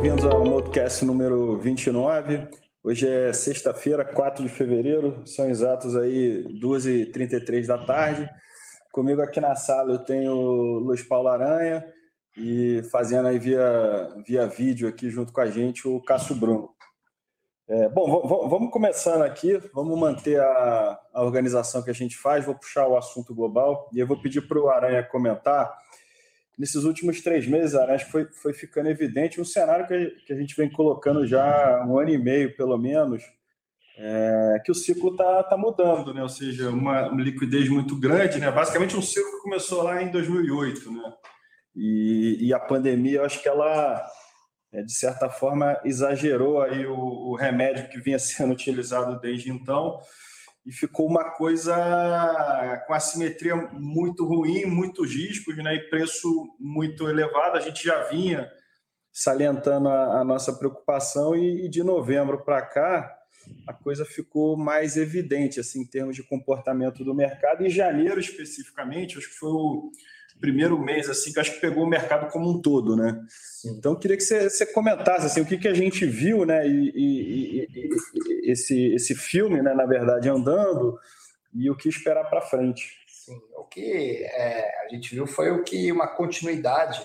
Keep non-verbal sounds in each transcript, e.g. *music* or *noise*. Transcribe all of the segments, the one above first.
bem-vindos ao Modcast número 29. Hoje é sexta-feira, 4 de fevereiro, são exatos aí 2h33 da tarde. Comigo aqui na sala eu tenho o Luiz Paulo Aranha e fazendo aí via, via vídeo aqui junto com a gente o Cássio Bruno. É, bom, vamos começando aqui, vamos manter a, a organização que a gente faz, vou puxar o assunto global e eu vou pedir para o Aranha comentar. Nesses últimos três meses, acho que foi, foi ficando evidente um cenário que, que a gente vem colocando já um ano e meio, pelo menos, é, que o ciclo está tá mudando, né? ou seja, uma, uma liquidez muito grande, né? basicamente um ciclo que começou lá em 2008. Né? E, e a pandemia, eu acho que ela é, de certa forma, exagerou aí o, o, remédio que vinha *laughs* sendo utilizado desde então e ficou uma coisa com assimetria muito ruim, muitos riscos né, e preço muito elevado. A gente já vinha salientando a, a nossa preocupação e, e de novembro para cá a coisa ficou mais evidente assim, em termos de comportamento do mercado. Em janeiro, especificamente, acho que foi o primeiro mês assim que acho que pegou o mercado como um todo, né? Sim. Então queria que você, você, comentasse assim o que, que a gente viu, né? E, e, e, esse esse filme, né? Na verdade, andando e o que esperar para frente. Sim, o que é, a gente viu foi o que uma continuidade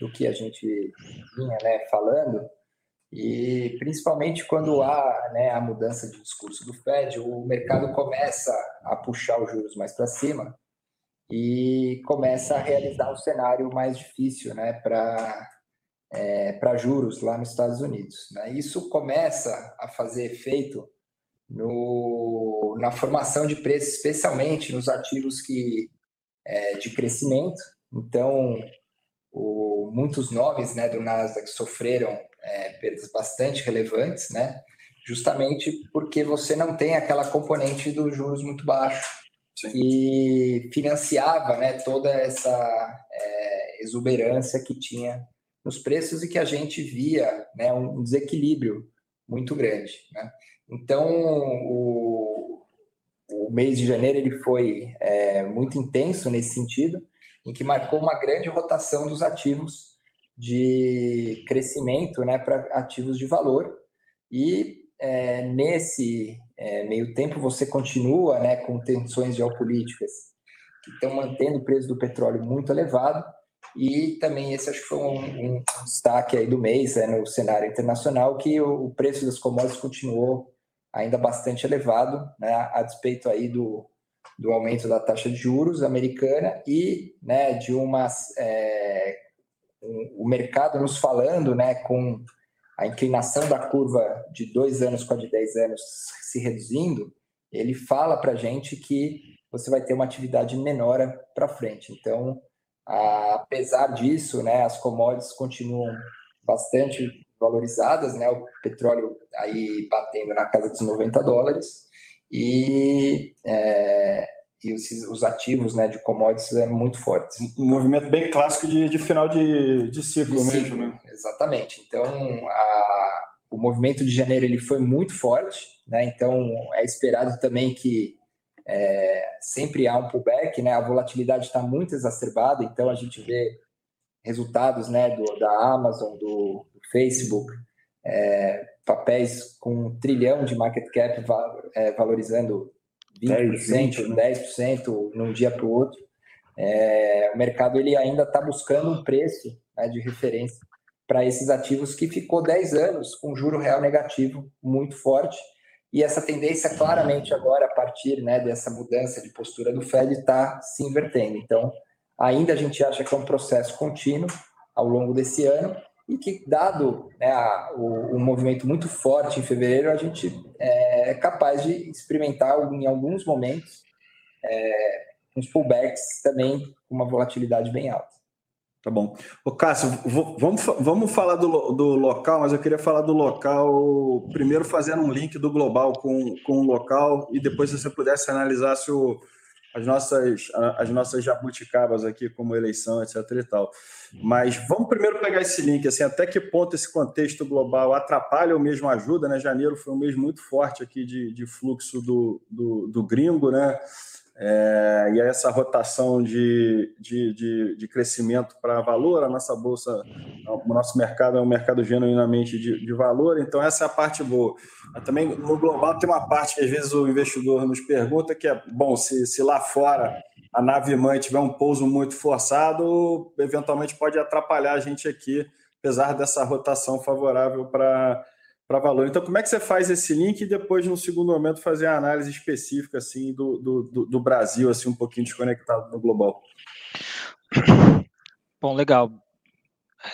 do que a gente vinha né, falando e principalmente quando há né, a mudança de discurso do Fed, o mercado começa a puxar os juros mais para cima e começa a realizar um cenário mais difícil né, para é, juros lá nos Estados Unidos. Né? Isso começa a fazer efeito no, na formação de preços, especialmente nos ativos que, é, de crescimento. Então, o, muitos nomes né, do Nasdaq sofreram é, perdas bastante relevantes, né? justamente porque você não tem aquela componente dos juros muito baixo que financiava né, toda essa é, exuberância que tinha nos preços e que a gente via né, um desequilíbrio muito grande. Né? Então, o, o mês de janeiro ele foi é, muito intenso nesse sentido, em que marcou uma grande rotação dos ativos de crescimento né, para ativos de valor. E é, nesse é, meio tempo você continua né, com tensões geopolíticas que estão mantendo o preço do petróleo muito elevado. E também esse acho que foi um, um destaque aí do mês né, no cenário internacional que o, o, preço das commodities continuou ainda bastante elevado, né, a despeito aí do, do aumento da taxa de juros americana e né, de umas é, um, o mercado nos falando né, com a inclinação da curva de dois anos com a de 10 anos se reduzindo, ele fala para a gente que você vai ter uma atividade menor para frente. Então, apesar disso, né, as commodities continuam bastante valorizadas, né, o petróleo aí batendo na casa dos 90 dólares e é, e os, os ativos né, de commodities é muito fortes. Um movimento bem clássico de, de final de, de ciclo de mesmo, né? Exatamente. Então, a, o movimento de janeiro ele foi muito forte, né? Então, é esperado também que é, sempre há um pullback, né? A volatilidade está muito exacerbada, então a gente vê resultados, né, do, da Amazon, do, do Facebook, é, papéis com um trilhão de market cap é, valorizando 20%, 10% num dia para o outro. É, o mercado ele ainda está buscando um preço né, de referência para esses ativos que ficou 10 anos com juro real negativo muito forte. E essa tendência, claramente, agora, a partir né, dessa mudança de postura do Fed, está se invertendo. Então, ainda a gente acha que é um processo contínuo ao longo desse ano, e que, dado né, a, o, o, movimento muito forte em fevereiro, a gente é, é capaz de experimentar em alguns momentos é, uns pullbacks também com uma volatilidade bem alta. Tá bom. Ô, Cássio, vamos, vamos falar do, do local, mas eu queria falar do local, primeiro fazendo um link do global com, com o local, e depois se você pudesse analisar se o, as nossas, as nossas jabuticabas aqui, como eleição, etc. e tal. Mas vamos primeiro pegar esse link, assim, até que ponto esse contexto global atrapalha ou mesmo ajuda, né? Janeiro foi um mês muito forte aqui de, de fluxo do, do, do gringo, né? É, e essa rotação de, de, de, de crescimento para valor, a nossa bolsa, o nosso mercado é um mercado genuinamente de, de valor, então essa é a parte boa. Mas também no global tem uma parte que às vezes o investidor nos pergunta que é, bom, se, se lá fora a nave mãe tiver um pouso muito forçado, eventualmente pode atrapalhar a gente aqui, apesar dessa rotação favorável para para valor. Então, como é que você faz esse link e depois, no segundo momento, fazer a análise específica assim do, do, do Brasil, assim um pouquinho desconectado no global? *coughs* Bom, legal.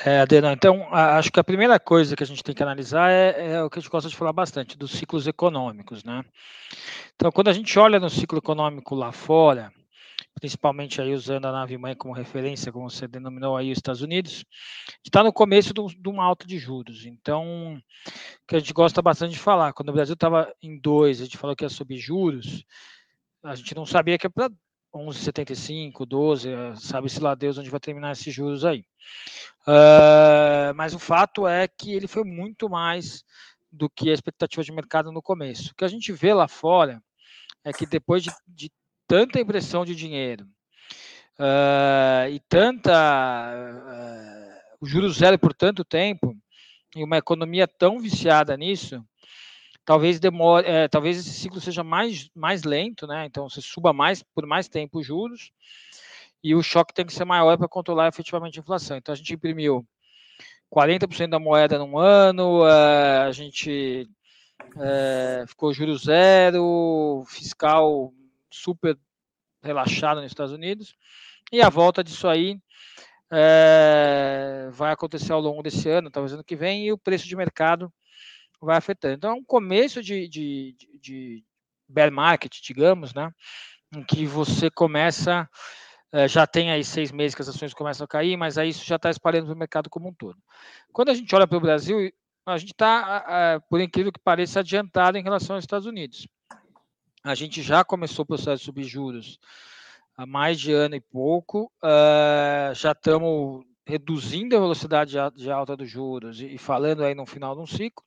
É, então, acho que a primeira coisa que a gente tem que analisar é, é, o que a gente gosta de falar bastante, dos ciclos econômicos, né? Então, quando a gente olha no ciclo econômico lá fora, principalmente aí usando a nave mãe como referência, como você denominou aí os Estados Unidos, está no começo de uma alta de juros. Então, que a gente gosta bastante de falar, quando o Brasil estava em 2, a gente falou que ia subir juros, a gente não sabia que é para 11,75, 12, sabe-se lá Deus onde vai terminar esses juros aí. Uh, mas o fato é que ele foi muito mais do que a expectativa de mercado no começo. O que a gente vê lá fora é que depois de, de tanta impressão de dinheiro uh, e tanta uh, o juro zero por tanto tempo e uma economia tão viciada nisso, talvez demore, é, talvez esse ciclo seja mais mais lento, né? Então você suba mais por mais tempo os juros e o choque tem que ser maior para controlar efetivamente a inflação. Então a gente imprimiu 40% da moeda num ano, uh, a gente é, ficou juro zero, fiscal super relaxada nos Estados Unidos. E a volta disso aí é, vai acontecer ao longo desse ano, talvez ano que vem, e o preço de mercado vai afetando. Então, é um começo de, de, de bear market, digamos, né? Em que você começa, é, já tem aí seis meses que as ações começam a cair, mas aí isso já está espalhando para o mercado como um todo. Quando a gente olha para o Brasil, a gente está, por incrível que pareça, adiantado em relação aos Estados Unidos. A gente já começou o processo de subir juros há mais de ano e pouco, uh, já estamos reduzindo a velocidade de alta dos juros e falando aí no final de um ciclo,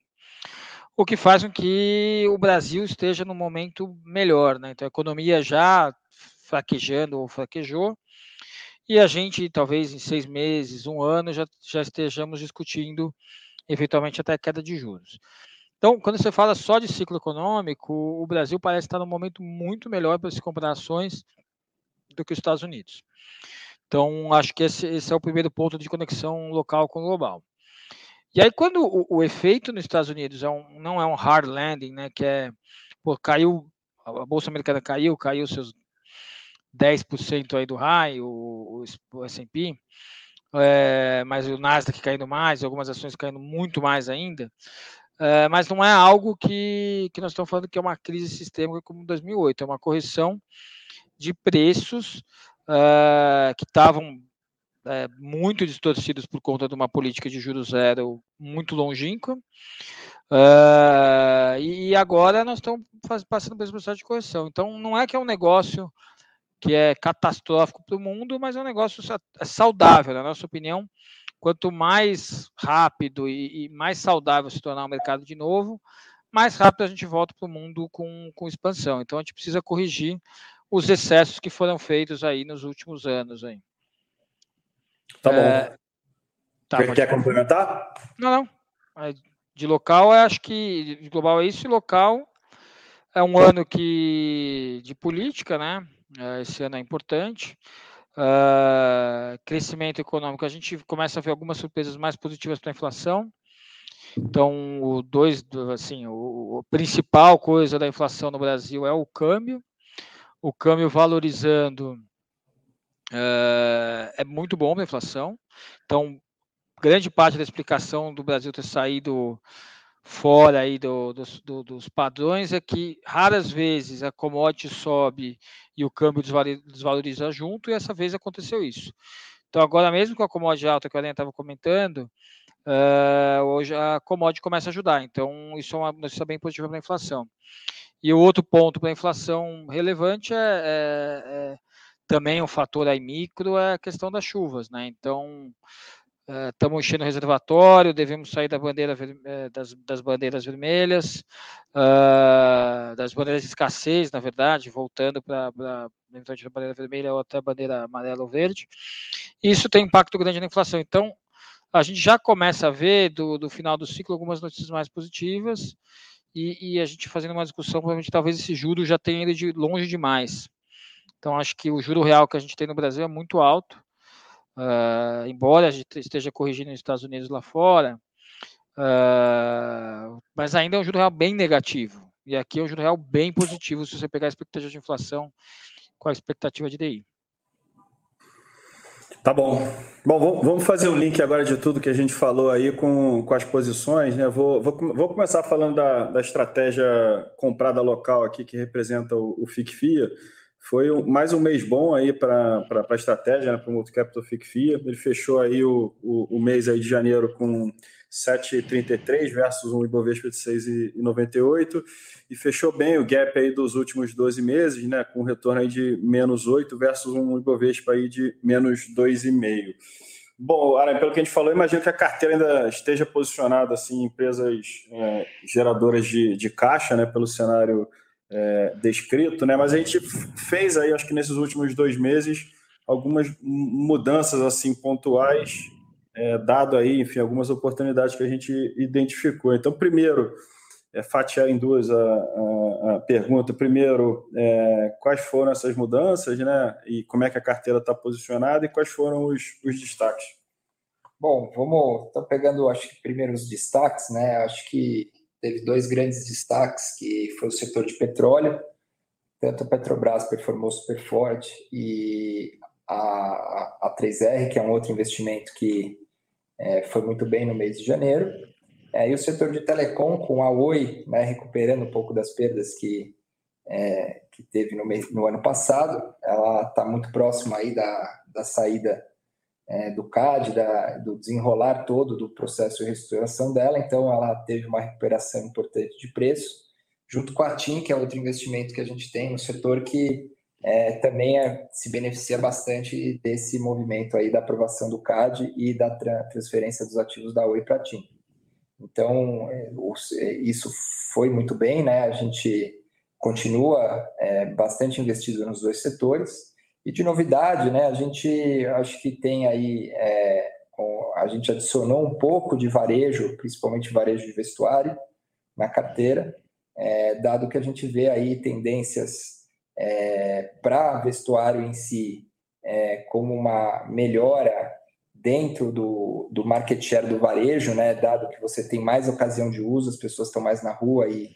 o que faz com que o Brasil esteja num momento melhor, né? Então a economia já fraquejando ou fraquejou, e a gente, talvez em seis meses, um ano, já, já estejamos discutindo eventualmente até queda de juros. Então, quando você fala só de ciclo econômico, o Brasil parece estar num momento muito melhor para se comprar ações do que os Estados Unidos. Então, acho que esse, esse, é o primeiro ponto de conexão local com global. E aí, quando o, o efeito nos Estados Unidos é um, não é um hard landing, né, que é, pô, caiu, a Bolsa Americana caiu, caiu seus 10% aí do high, o, o, o S&P, é, mas o Nasdaq caindo mais, algumas ações caindo muito mais ainda, é, mas não é algo que, que nós estamos falando que é uma crise sistêmica como 2008, é uma correção de preços uh, que estavam é, muito distorcidos por conta de uma política de juros zero muito longínqua. Uh, e agora nós estamos passando esse processo de correção. Então, não é que é um negócio que é catastrófico para o mundo, mas é um negócio saudável, na nossa opinião quanto mais rápido e, e, mais saudável se tornar o mercado de novo, mais rápido a gente volta para o mundo com, com expansão. Então a gente precisa corrigir os excessos que foram feitos aí nos últimos anos. Aí. Tá bom. É, tá, quer, quer complementar? Não, não. É, de local, acho que de global é isso, e local é um ano que de política, né? É, esse ano é importante. Uh, crescimento econômico, a gente começa a ver algumas surpresas mais positivas para a inflação. Então, o dois, assim, o, o, principal coisa da inflação no Brasil é o câmbio. O câmbio valorizando uh, é muito bom para a inflação. Então, grande parte da explicação do Brasil ter saído fora aí do, dos, do, dos padrões é que raras vezes a commodity sobe e o câmbio desvaloriza junto, e essa vez aconteceu isso. Então, agora mesmo com a commodity alta que a Helena estava comentando, uh, hoje a commodity começa a ajudar. Então, isso é uma notícia bem positiva para a inflação. E o outro ponto para a inflação relevante é, é, é, também um fator aí micro, é a questão das chuvas, né? Então, estamos uh, enchendo o reservatório, devemos sair da bandeira, uh, das, das, bandeiras vermelhas, uh, das bandeiras de escassez, na verdade, voltando para a bandeira vermelha ou até a bandeira amarela ou verde. Isso tem impacto grande na inflação. Então, a gente já começa a ver do, do final do ciclo algumas notícias mais positivas e, e, a gente fazendo uma discussão, provavelmente talvez esse juro já tenha ido de longe demais. Então, acho que o juro real que a gente tem no Brasil é muito alto Uh, embora esteja corrigindo nos Estados Unidos lá fora, uh, mas ainda é um juro real bem negativo. E aqui é um juro real bem positivo se você pegar a expectativa de inflação com a expectativa de DI. Tá bom. Bom, vamos fazer o link agora de tudo que a gente falou aí com, com as posições. Né? Vou, vou, vou começar falando da, da estratégia comprada local aqui, que representa o, o FICFIA. Foi mais um mês bom aí para a estratégia, né, para o Multicapital FICFIA. Ele fechou aí o, o, o, mês aí de janeiro com 7,33 versus um Ibovespa de 6,98 e fechou bem o gap aí dos últimos 12 meses, né, com retorno aí de menos 8 versus um Ibovespa aí de menos 2,5. Bom, Aran, pelo que a gente falou, imagino que a carteira ainda esteja posicionada assim, em empresas é, geradoras de, de caixa, né, pelo cenário é, descrito, né? Mas a gente fez aí, acho que nesses últimos dois meses, algumas mudanças assim pontuais, é, dado aí, enfim, algumas oportunidades que a gente identificou. Então, primeiro, é, fatiar em duas a, a, a pergunta. Primeiro, é, quais foram essas mudanças, né? E como é que a carteira está posicionada e quais foram os, os destaques? Bom, vamos. Estou pegando, acho que primeiro os destaques, né? Acho que teve dois grandes destaques, que foi o setor de petróleo, tanto a Petrobras performou super forte e a, a 3R, que é um outro investimento que é, foi muito bem no mês de janeiro, é, e o setor de telecom, com a Oi né, recuperando um pouco das perdas que, é, que teve no, mês, no ano passado, ela está muito próxima aí da, da saída é, do CAD, da, do desenrolar todo do processo de reestruturação dela, então ela teve uma recuperação importante de preço, junto com a TIM, que é outro investimento que a gente tem no setor que é, também é, se beneficia bastante desse movimento aí da aprovação do CAD e da transferência dos ativos da Oi para a TIM. Então, é, é, isso foi muito bem, né? A gente continua é, bastante investido nos dois setores, e de novidade, né, a gente acho que tem aí, é, a gente adicionou um pouco de varejo, principalmente varejo de vestuário, na carteira, é, dado que a gente vê aí tendências é, para vestuário em si é, como uma melhora dentro do, do market share do varejo, né, dado que você tem mais ocasião de uso, as pessoas estão mais na rua e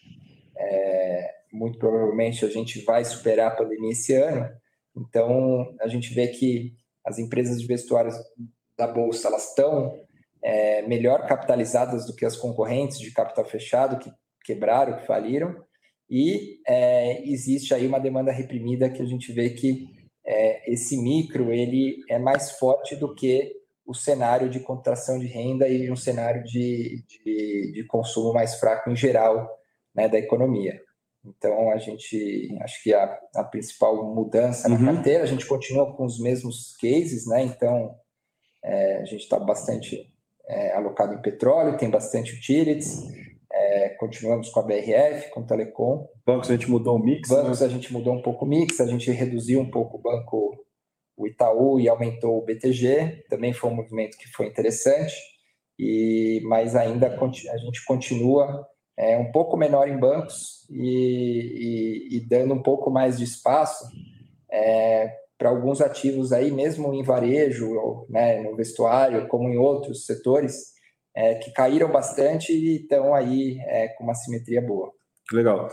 é, muito provavelmente a gente vai superar a pandemia esse ano. Então, a gente vê que as empresas de vestuários da Bolsa elas estão é, melhor capitalizadas do que as concorrentes de capital fechado, que quebraram, que faliram, e é, existe aí uma demanda reprimida que a gente vê que é, esse micro ele é mais forte do que o cenário de contração de renda e um cenário de, de, de consumo mais fraco em geral né, da economia. Então, a gente, acho que a, a principal mudança uhum. na carteira, a gente continua com os mesmos cases, né? Então, é, a gente está bastante é, alocado em petróleo, tem bastante utilities, é, continuamos com a BRF, com o Telecom. Bancos a gente mudou o mix? Bancos né? a gente mudou um pouco o mix, a gente reduziu um pouco o banco, o Itaú, e aumentou o BTG, também foi um movimento que foi interessante, e mas ainda a gente continua é, um pouco menor em bancos e, e, e dando um pouco mais de espaço é, para alguns ativos aí, mesmo em varejo, né, no vestuário, como em outros setores, é, que caíram bastante e estão aí é, com uma simetria boa. Legal.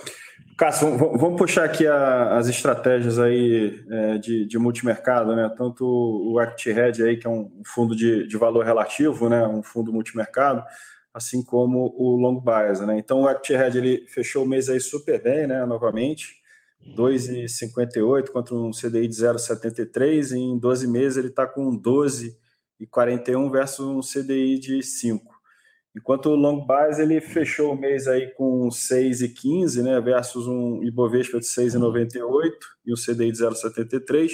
Cássio, vamos puxar aqui a, as estratégias aí é, de, de, multimercado, né? Tanto o ActRed aí, que é um fundo de, de valor relativo, né? Um fundo multimercado, assim como o long bias, né? Então o ActRed ele fechou o mês aí super bem, né? Novamente, 2,58 contra um CDI de 0,73 e em 12 meses ele está com 12,41 versus um CDI de 5. Enquanto o long bias ele fechou o mês aí com 6,15, né, versus um Ibovespa de 6,98 e um CDI de 0,73.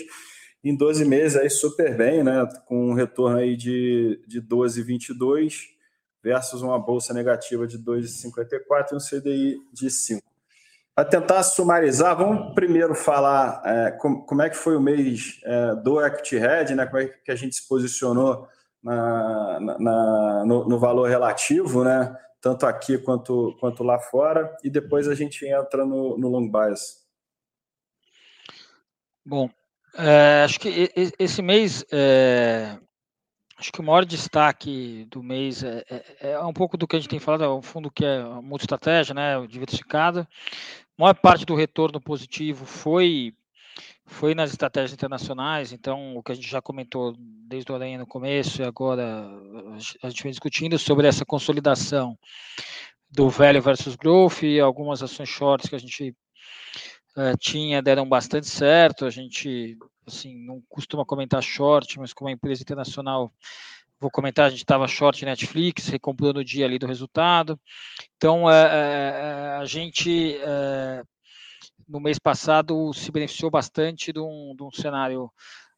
em 12 meses aí super bem, né? Com um retorno aí de, de 12,22 versus uma bolsa negativa de 2,54 e um CDI de 5. Para tentar sumarizar, vamos primeiro falar é, como, como, é que foi o mês é, do Equity Red, né? Como é que a gente se posicionou na, na, no, no, valor relativo, né? Tanto aqui quanto, quanto lá fora, e depois a gente entra no, no long bias. Bom, é, acho que esse mês, é, acho que o maior destaque do mês é, é, é, um pouco do que a gente tem falado, é um fundo que é multi-estratégia, né, diversificado. A maior parte do retorno positivo foi foi nas estratégias internacionais, então o que a gente já comentou desde o Aranha no começo e agora a gente vem discutindo sobre essa consolidação do velho versus growth e algumas ações shorts que a gente uh, tinha deram bastante certo. A gente assim não costuma comentar short, mas como é empresa internacional vou comentar, a gente estava short Netflix, recomprou no dia ali do resultado. Então, uh, uh, a gente no mês passado se beneficiou bastante de um, de um cenário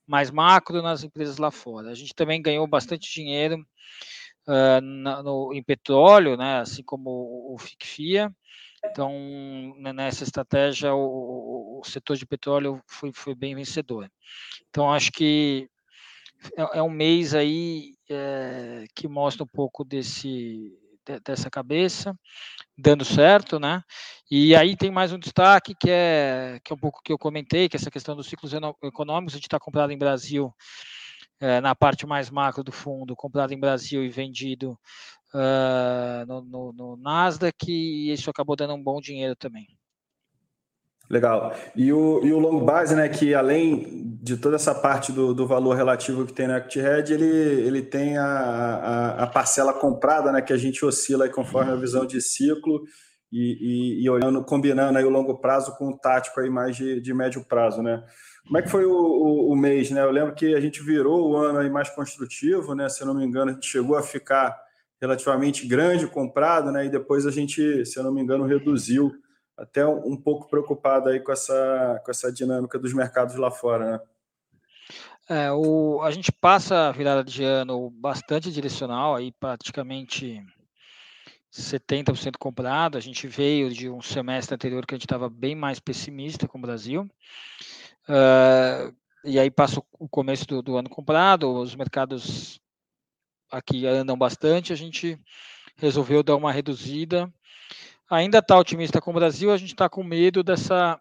mais macro nas empresas lá fora. A gente também ganhou bastante dinheiro uh, na, no, em petróleo, né, assim como o, o. Então, nessa estratégia, o, o, setor de petróleo foi, foi bem vencedor. Então, acho que é, é um mês aí é, que mostra um pouco desse, dessa cabeça, dando certo, né? E aí tem mais um destaque que é, que é um pouco que eu comentei, que é essa questão dos ciclos econômicos, a gente está comprado em Brasil, é, na parte mais macro do fundo, comprado em Brasil e vendido uh, no, no, no Nasdaq, e isso acabou dando um bom dinheiro também. Legal. E o, e o long base, né, que além de toda essa parte do, do valor relativo que tem no Equity Red, ele, ele tem a, a, a, parcela comprada, né, que a gente oscila conforme a visão de ciclo e, e, e, olhando, combinando aí o longo prazo com o tático aí mais de, de médio prazo, né? Como é que foi o, o, o, mês, né? Eu lembro que a gente virou o ano aí mais construtivo, né? Se eu não me engano, a gente chegou a ficar relativamente grande comprado, né? E depois a gente, se eu não me engano, reduziu até um pouco preocupado aí com essa, com essa dinâmica dos mercados lá fora, né? É, o, a gente passa a virada de ano bastante direcional, aí praticamente 70% comprado. A gente veio de um semestre anterior que a gente estava bem mais pessimista com o Brasil. Uh, e aí passa o começo do, do, ano comprado, os mercados aqui andam bastante, a gente resolveu dar uma reduzida ainda está otimista com o Brasil, a gente está com medo dessa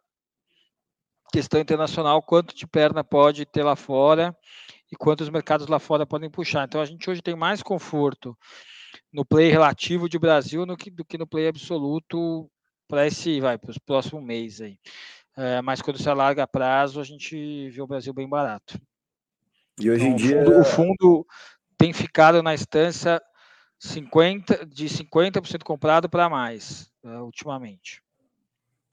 questão internacional, quanto de perna pode ter lá fora e quantos mercados lá fora podem puxar. Então a gente hoje tem mais conforto no play relativo de Brasil do que, do que no play absoluto para esse, vai, para os próximos meses aí. É, mas quando se alarga prazo, a gente vê o Brasil bem barato. E hoje então, em dia. O fundo, o fundo tem ficado na instância 50, de 50% comprado para mais uh, ultimamente.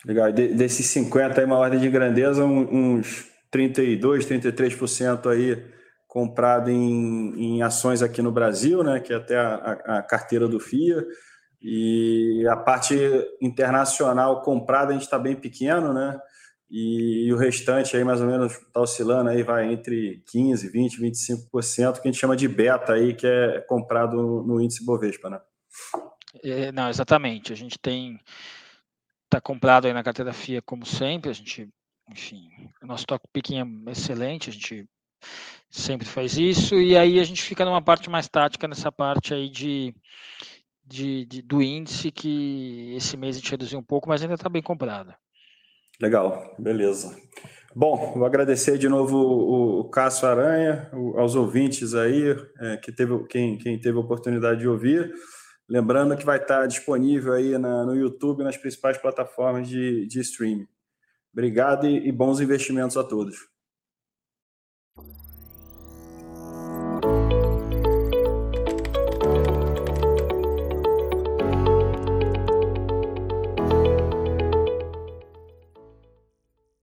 Legal. De, desses 50 aí, uma ordem de grandeza, uns 32, 33% aí comprado em, em ações aqui no Brasil, né? Que é até a, a, a carteira do FIA. E a parte internacional comprada a gente está bem pequeno, né? E, o restante aí mais ou menos está oscilando aí, vai entre 15, 20, 25%, que a gente chama de beta aí, que é comprado no, índice Bovespa, né? É, não, exatamente. A gente tem está comprado aí na carteira FIA como sempre. A gente, enfim, o nosso stock picking é excelente. A gente sempre faz isso e aí a gente fica numa parte mais tática nessa parte aí de, de, de do índice que esse mês a gente reduziu um pouco, mas ainda está bem comprado. Legal, beleza. Bom, vou agradecer de novo o, Cássio Aranha, aos ouvintes aí, é, que teve, quem, quem teve a oportunidade de ouvir. Lembrando que vai estar disponível aí na, no YouTube nas principais plataformas de, de streaming. Obrigado e, e bons investimentos a todos.